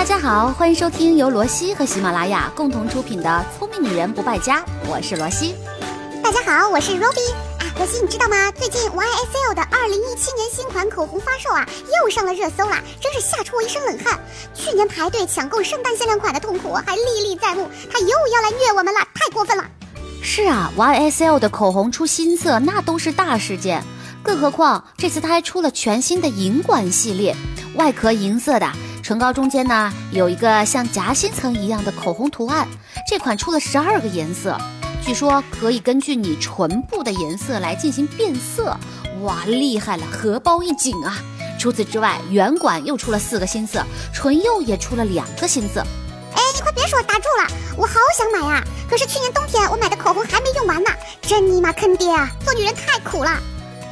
大家好，欢迎收听由罗西和喜马拉雅共同出品的《聪明女人不败家》，我是罗西。大家好，我是 Robbie。啊，罗西，你知道吗？最近 YSL 的二零一七年新款口红发售啊，又上了热搜啦，真是吓出我一身冷汗。去年排队抢购圣诞限量款的痛苦还历历在目，他又要来虐我们了，太过分了。是啊，YSL 的口红出新色，那都是大事件。更何况这次他还出了全新的银管系列，外壳银色的，唇膏中间呢有一个像夹心层一样的口红图案。这款出了十二个颜色，据说可以根据你唇部的颜色来进行变色。哇，厉害了，荷包一紧啊！除此之外，圆管又出了四个新色，唇釉也出了两个新色。哎，你快别说打住了，我好想买啊！可是去年冬天我买的口红还没用完呢，真尼玛坑爹啊！做女人太苦了。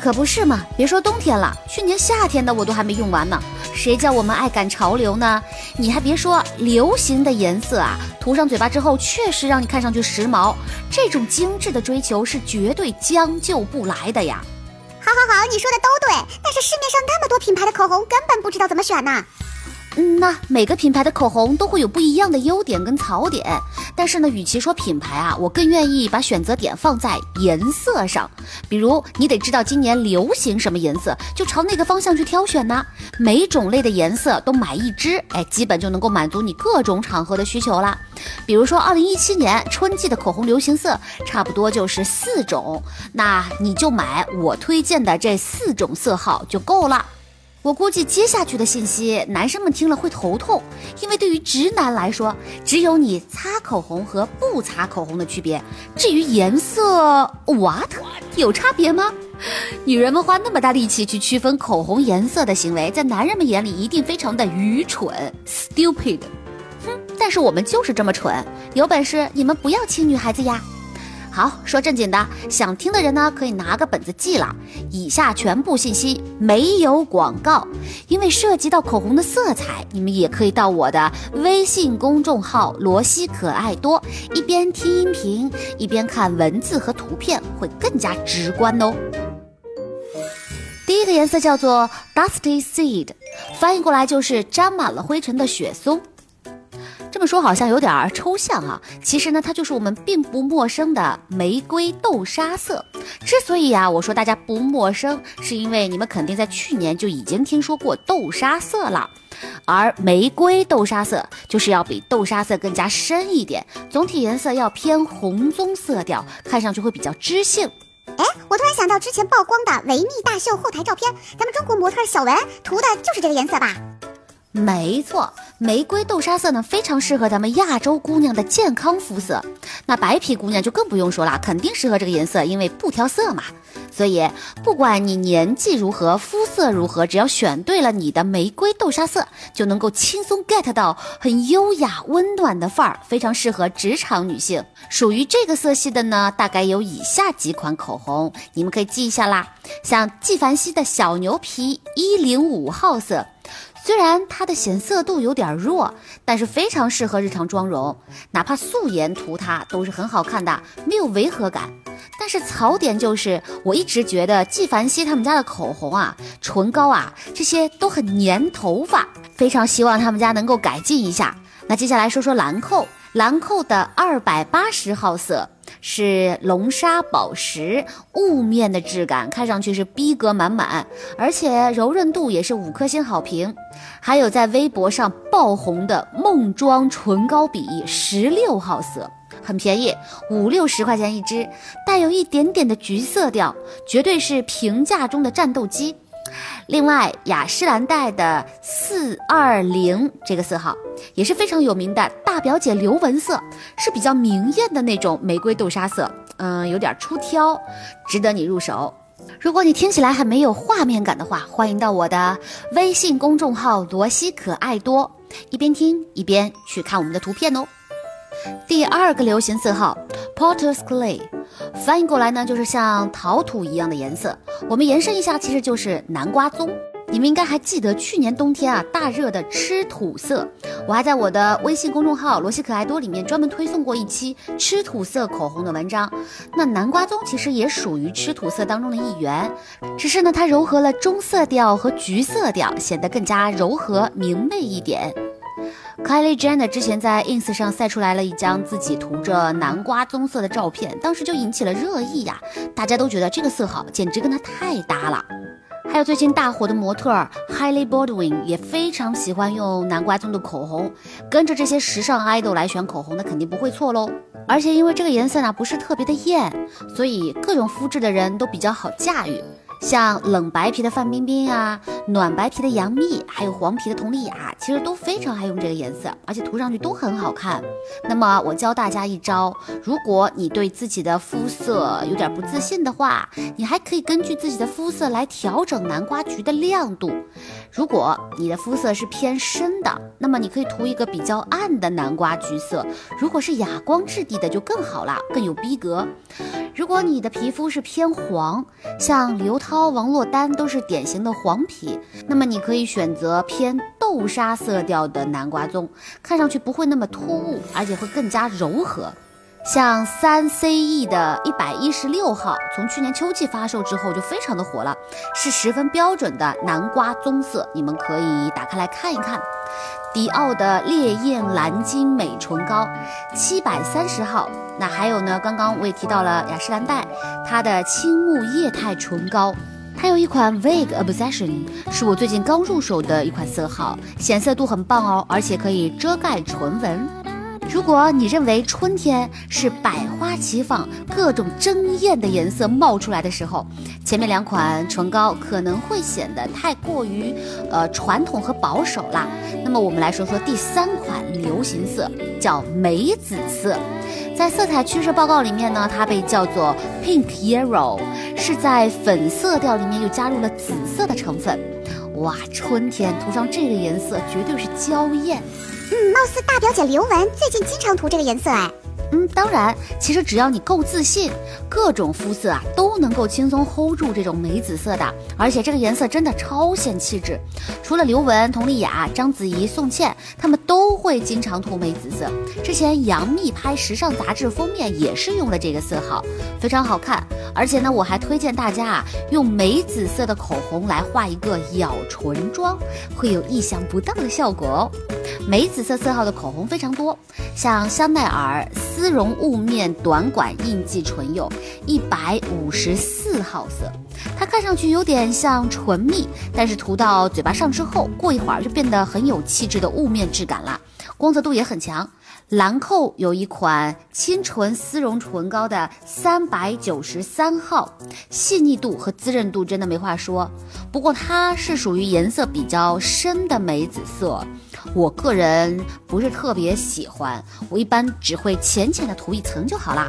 可不是嘛！别说冬天了，去年夏天的我都还没用完呢。谁叫我们爱赶潮流呢？你还别说，流行的颜色啊，涂上嘴巴之后，确实让你看上去时髦。这种精致的追求是绝对将就不来的呀。好好好，你说的都对，但是市面上那么多品牌的口红，根本不知道怎么选呢。嗯，那每个品牌的口红都会有不一样的优点跟槽点，但是呢，与其说品牌啊，我更愿意把选择点放在颜色上。比如，你得知道今年流行什么颜色，就朝那个方向去挑选呢。每种类的颜色都买一支，哎，基本就能够满足你各种场合的需求啦。比如说，二零一七年春季的口红流行色差不多就是四种，那你就买我推荐的这四种色号就够了。我估计接下去的信息，男生们听了会头痛，因为对于直男来说，只有你擦口红和不擦口红的区别。至于颜色，what 有差别吗？女人们花那么大力气去区分口红颜色的行为，在男人们眼里一定非常的愚蠢，stupid。哼，但是我们就是这么蠢，有本事你们不要亲女孩子呀！好，说正经的，想听的人呢，可以拿个本子记了。以下全部信息没有广告，因为涉及到口红的色彩，你们也可以到我的微信公众号“罗西可爱多”，一边听音频，一边看文字和图片，会更加直观哦。第一个颜色叫做 Dusty Seed，翻译过来就是沾满了灰尘的雪松。这么说好像有点抽象啊，其实呢，它就是我们并不陌生的玫瑰豆沙色。之所以啊，我说大家不陌生，是因为你们肯定在去年就已经听说过豆沙色了。而玫瑰豆沙色就是要比豆沙色更加深一点，总体颜色要偏红棕色调，看上去会比较知性。哎，我突然想到之前曝光的维密大秀后台照片，咱们中国模特小文涂的就是这个颜色吧？没错，玫瑰豆沙色呢非常适合咱们亚洲姑娘的健康肤色，那白皮姑娘就更不用说了，肯定适合这个颜色，因为不挑色嘛。所以不管你年纪如何，肤色如何，只要选对了你的玫瑰豆沙色，就能够轻松 get 到很优雅温暖的范儿，非常适合职场女性。属于这个色系的呢，大概有以下几款口红，你们可以记一下啦，像纪梵希的小牛皮一零五号色。虽然它的显色度有点弱，但是非常适合日常妆容，哪怕素颜涂它都是很好看的，没有违和感。但是槽点就是，我一直觉得纪梵希他们家的口红啊、唇膏啊这些都很粘头发，非常希望他们家能够改进一下。那接下来说说兰蔻，兰蔻的二百八十号色。是龙沙宝石雾面的质感，看上去是逼格满满，而且柔韧度也是五颗星好评。还有在微博上爆红的梦妆唇膏笔十六号色，很便宜，五六十块钱一支，带有一点点的橘色调，绝对是平价中的战斗机。另外，雅诗兰黛的四二零这个色号也是非常有名的大表姐流纹色，是比较明艳的那种玫瑰豆沙色，嗯，有点出挑，值得你入手。如果你听起来还没有画面感的话，欢迎到我的微信公众号“罗西可爱多”，一边听一边去看我们的图片哦。第二个流行色号 Potter's Clay，翻译过来呢就是像陶土一样的颜色。我们延伸一下，其实就是南瓜棕。你们应该还记得去年冬天啊大热的吃土色，我还在我的微信公众号“罗西可爱多”里面专门推送过一期吃土色口红的文章。那南瓜棕其实也属于吃土色当中的一员，只是呢它柔和了棕色调和橘色调，显得更加柔和明媚一点。Kylie Jenner 之前在 ins 上晒出来了一张自己涂着南瓜棕色的照片，当时就引起了热议呀，大家都觉得这个色号简直跟她太搭了。还有最近大火的模特 Hailey Baldwin 也非常喜欢用南瓜棕的口红，跟着这些时尚 idol 来选口红，那肯定不会错喽。而且因为这个颜色呢不是特别的艳，所以各种肤质的人都比较好驾驭。像冷白皮的范冰冰啊，暖白皮的杨幂，还有黄皮的佟丽娅，其实都非常爱用这个颜色，而且涂上去都很好看。那么我教大家一招，如果你对自己的肤色有点不自信的话，你还可以根据自己的肤色来调整南瓜橘的亮度。如果你的肤色是偏深的，那么你可以涂一个比较暗的南瓜橘色；如果是哑光质地的就更好了，更有逼格。如果你的皮肤是偏黄，像刘涛、王珞丹都是典型的黄皮，那么你可以选择偏豆沙色调的南瓜棕，看上去不会那么突兀，而且会更加柔和。像三 CE 的一百一十六号，从去年秋季发售之后就非常的火了，是十分标准的南瓜棕色，你们可以打开来看一看。迪奥的烈焰蓝金美唇膏，七百三十号。那还有呢？刚刚我也提到了雅诗兰黛，它的青木液态唇膏，它有一款 Vague Obsession，是我最近刚入手的一款色号，显色度很棒哦，而且可以遮盖唇纹。如果你认为春天是百花齐放、各种争艳的颜色冒出来的时候，前面两款唇膏可能会显得太过于呃传统和保守啦。那么我们来说说第三款流行色，叫梅紫色。在色彩趋势报告里面呢，它被叫做 Pink Yellow，是在粉色调里面又加入了紫色的成分。哇，春天涂上这个颜色绝对是娇艳。嗯，貌似大表姐刘雯最近经常涂这个颜色哎。嗯，当然，其实只要你够自信，各种肤色啊都能够轻松 hold 住这种梅紫色的，而且这个颜色真的超显气质。除了刘雯、佟丽娅、章子怡、宋茜，她们都会经常涂梅紫色。之前杨幂拍时尚杂志封面也是用了这个色号，非常好看。而且呢，我还推荐大家啊，用梅紫色的口红来画一个咬唇妆，会有意想不到的效果哦。梅紫色色号的口红非常多，像香奈儿丝绒雾面短管印记唇釉，一百五十四号色，它看上去有点像唇蜜，但是涂到嘴巴上之后，过一会儿就变得很有气质的雾面质感了，光泽度也很强。兰蔻有一款清纯丝绒唇膏的三百九十三号，细腻度和滋润度真的没话说。不过它是属于颜色比较深的梅紫色，我个人不是特别喜欢，我一般只会浅浅的涂一层就好啦。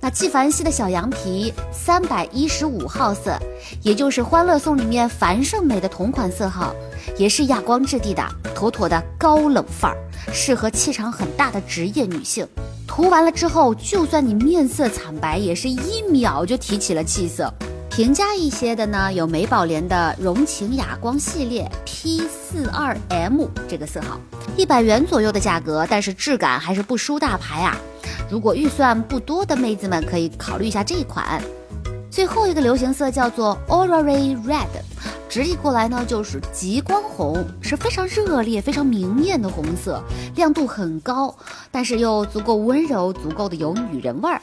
那纪梵希的小羊皮三百一十五号色，也就是《欢乐颂》里面樊胜美的同款色号，也是哑光质地的，妥妥的高冷范儿。适合气场很大的职业女性，涂完了之后，就算你面色惨白，也是一秒就提起了气色。平价一些的呢，有美宝莲的融情哑光系列 P 四二 M 这个色号，一百元左右的价格，但是质感还是不输大牌啊。如果预算不多的妹子们，可以考虑一下这一款。最后一个流行色叫做 Aurora Red。直译过来呢，就是极光红，是非常热烈、非常明艳的红色，亮度很高，但是又足够温柔，足够的有女人味儿。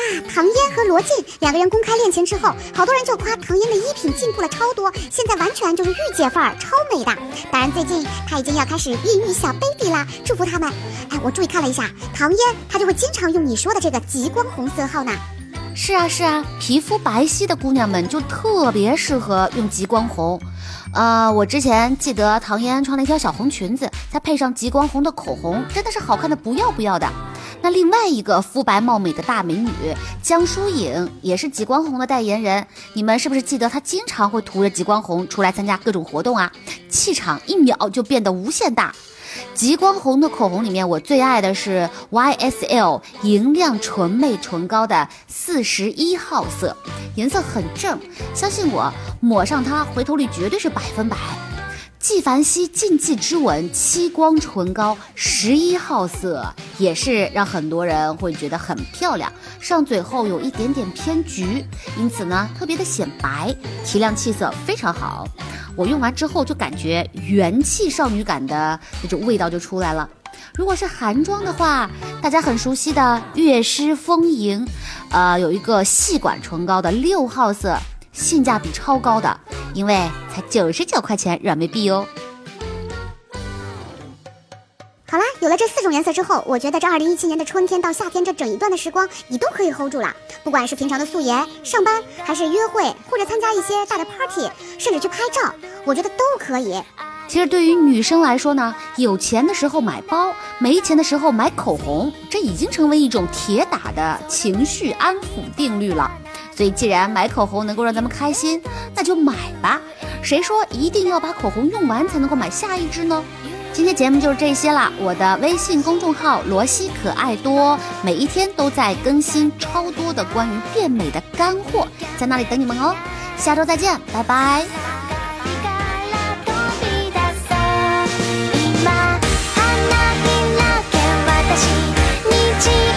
啊，唐嫣和罗晋两个人公开恋情之后，好多人就夸唐嫣的衣品进步了超多，现在完全就是御姐范儿，超美的。当然，最近她已经要开始孕育小 baby 啦，祝福他们。哎，我注意看了一下，唐嫣她就会经常用你说的这个极光红色号呢。是啊是啊，皮肤白皙的姑娘们就特别适合用极光红。呃，我之前记得唐嫣穿了一条小红裙子，再配上极光红的口红，真的是好看的不要不要的。那另外一个肤白貌美的大美女江疏影，也是极光红的代言人。你们是不是记得她经常会涂着极光红出来参加各种活动啊？气场一秒就变得无限大。极光红的口红里面，我最爱的是 YSL 银亮纯魅唇膏的四十一号色，颜色很正，相信我，抹上它回头率绝对是百分百。纪梵希禁忌之吻漆光唇膏十一号色，也是让很多人会觉得很漂亮，上嘴后有一点点偏橘，因此呢特别的显白，提亮气色非常好。我用完之后就感觉元气少女感的那种味道就出来了。如果是韩妆的话，大家很熟悉的悦诗风吟，呃，有一个细管唇膏的六号色，性价比超高的，因为才九十九块钱软妹币哦。好啦，有了这四种颜色之后，我觉得这二零一七年的春天到夏天这整一段的时光，你都可以 hold 住了。不管是平常的素颜、上班，还是约会，或者参加一些大的 party，甚至去拍照，我觉得都可以。其实对于女生来说呢，有钱的时候买包，没钱的时候买口红，这已经成为一种铁打的情绪安抚定律了。所以，既然买口红能够让咱们开心，那就买吧。谁说一定要把口红用完才能够买下一支呢？今天节目就是这些啦。我的微信公众号“罗西可爱多”每一天都在更新超多的关于变美的干货，在那里等你们哦。下周再见，拜拜。你。